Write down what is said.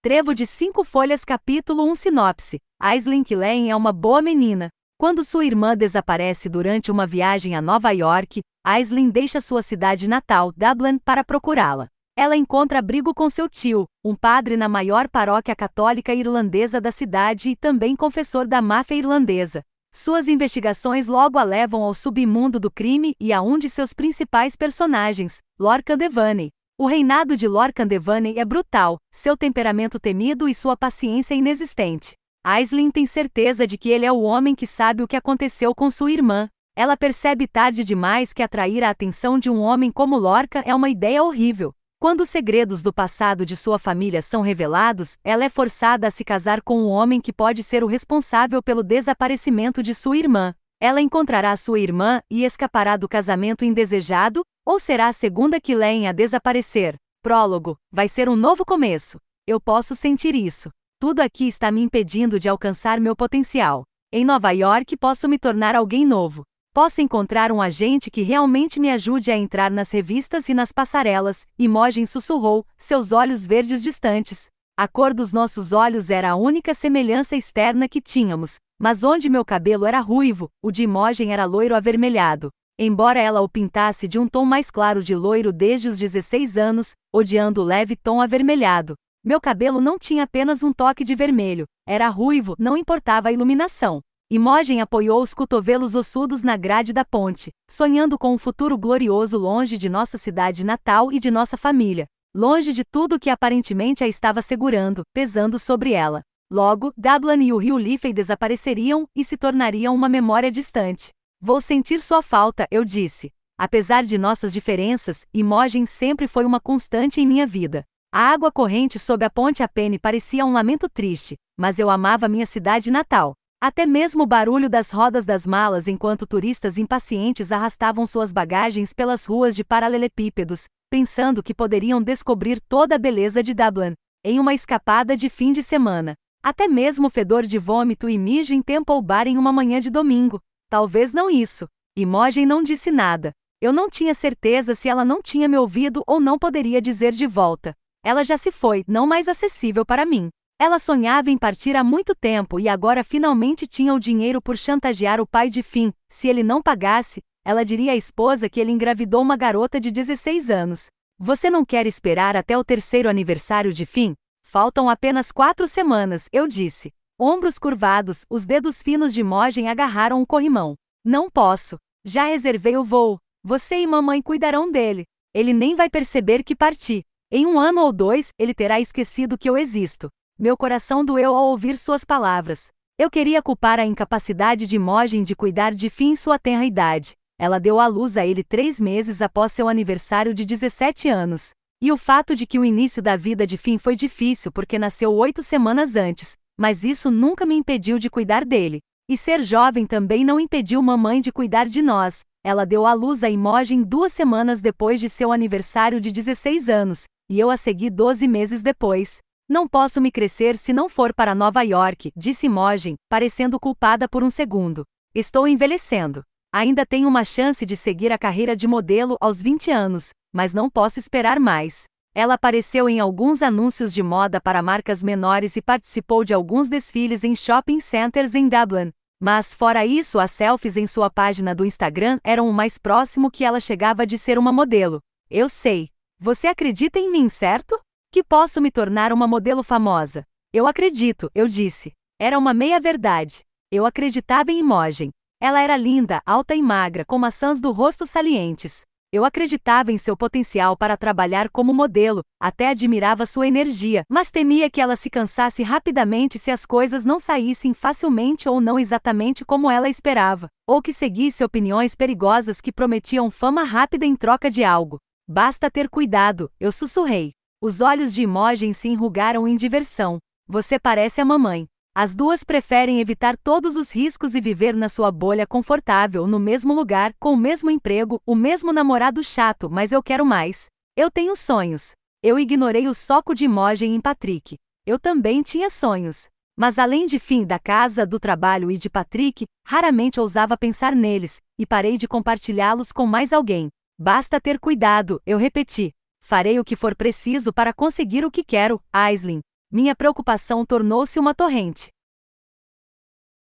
Trevo de cinco folhas capítulo 1 sinopse. Aislinn Killeen é uma boa menina. Quando sua irmã desaparece durante uma viagem a Nova York, Aislinn deixa sua cidade natal, Dublin, para procurá-la. Ela encontra abrigo com seu tio, um padre na maior paróquia católica irlandesa da cidade e também confessor da máfia irlandesa. Suas investigações logo a levam ao submundo do crime e a um de seus principais personagens, Lorcan Devane, o reinado de Lorcan Devane é brutal, seu temperamento temido e sua paciência inexistente. Aislinn tem certeza de que ele é o homem que sabe o que aconteceu com sua irmã. Ela percebe tarde demais que atrair a atenção de um homem como Lorca é uma ideia horrível. Quando os segredos do passado de sua família são revelados, ela é forçada a se casar com um homem que pode ser o responsável pelo desaparecimento de sua irmã. Ela encontrará sua irmã e escapará do casamento indesejado, ou será a segunda que leem a desaparecer? Prólogo. Vai ser um novo começo. Eu posso sentir isso. Tudo aqui está me impedindo de alcançar meu potencial. Em Nova York posso me tornar alguém novo. Posso encontrar um agente que realmente me ajude a entrar nas revistas e nas passarelas. Imogen sussurrou, seus olhos verdes distantes. A cor dos nossos olhos era a única semelhança externa que tínhamos, mas onde meu cabelo era ruivo, o de Imogen era loiro avermelhado. Embora ela o pintasse de um tom mais claro de loiro desde os 16 anos, odiando o leve tom avermelhado. Meu cabelo não tinha apenas um toque de vermelho, era ruivo, não importava a iluminação. Imogen apoiou os cotovelos ossudos na grade da ponte, sonhando com um futuro glorioso longe de nossa cidade natal e de nossa família, longe de tudo que aparentemente a estava segurando, pesando sobre ela. Logo, Dublin e o rio Liffey desapareceriam e se tornariam uma memória distante. Vou sentir sua falta, eu disse. Apesar de nossas diferenças, Imogen sempre foi uma constante em minha vida. A água corrente sob a ponte Apene parecia um lamento triste, mas eu amava minha cidade natal. Até mesmo o barulho das rodas das malas enquanto turistas impacientes arrastavam suas bagagens pelas ruas de paralelepípedos, pensando que poderiam descobrir toda a beleza de Dublin, em uma escapada de fim de semana. Até mesmo fedor de vômito e mijo em Temple Bar em uma manhã de domingo, Talvez não isso. Imogen não disse nada. Eu não tinha certeza se ela não tinha me ouvido ou não poderia dizer de volta. Ela já se foi, não mais acessível para mim. Ela sonhava em partir há muito tempo e agora finalmente tinha o dinheiro por chantagear o pai de Finn. Se ele não pagasse, ela diria à esposa que ele engravidou uma garota de 16 anos. Você não quer esperar até o terceiro aniversário de Finn? Faltam apenas quatro semanas, eu disse. Ombros curvados, os dedos finos de Mogen agarraram o corrimão. Não posso. Já reservei o voo. Você e mamãe cuidarão dele. Ele nem vai perceber que parti. Em um ano ou dois, ele terá esquecido que eu existo. Meu coração doeu ao ouvir suas palavras. Eu queria culpar a incapacidade de Mogen de cuidar de Fim sua tenra idade. Ela deu à luz a ele três meses após seu aniversário de 17 anos. E o fato de que o início da vida de Fim foi difícil porque nasceu oito semanas antes, mas isso nunca me impediu de cuidar dele. E ser jovem também não impediu mamãe de cuidar de nós. Ela deu à luz a Imogen duas semanas depois de seu aniversário de 16 anos, e eu a segui 12 meses depois. Não posso me crescer se não for para Nova York, disse Imogen, parecendo culpada por um segundo. Estou envelhecendo. Ainda tenho uma chance de seguir a carreira de modelo aos 20 anos, mas não posso esperar mais. Ela apareceu em alguns anúncios de moda para marcas menores e participou de alguns desfiles em shopping centers em Dublin. Mas, fora isso, as selfies em sua página do Instagram eram o mais próximo que ela chegava de ser uma modelo. Eu sei. Você acredita em mim, certo? Que posso me tornar uma modelo famosa. Eu acredito, eu disse. Era uma meia-verdade. Eu acreditava em Imogen. Ela era linda, alta e magra, com maçãs do rosto salientes. Eu acreditava em seu potencial para trabalhar como modelo, até admirava sua energia, mas temia que ela se cansasse rapidamente se as coisas não saíssem facilmente ou não exatamente como ela esperava, ou que seguisse opiniões perigosas que prometiam fama rápida em troca de algo. Basta ter cuidado, eu sussurrei. Os olhos de Imogen se enrugaram em diversão. Você parece a mamãe. As duas preferem evitar todos os riscos e viver na sua bolha confortável, no mesmo lugar, com o mesmo emprego, o mesmo namorado chato, mas eu quero mais. Eu tenho sonhos. Eu ignorei o soco de Imogen em Patrick. Eu também tinha sonhos. Mas além de fim da casa, do trabalho e de Patrick, raramente ousava pensar neles, e parei de compartilhá-los com mais alguém. Basta ter cuidado, eu repeti. Farei o que for preciso para conseguir o que quero, Aislinn. Minha preocupação tornou-se uma torrente.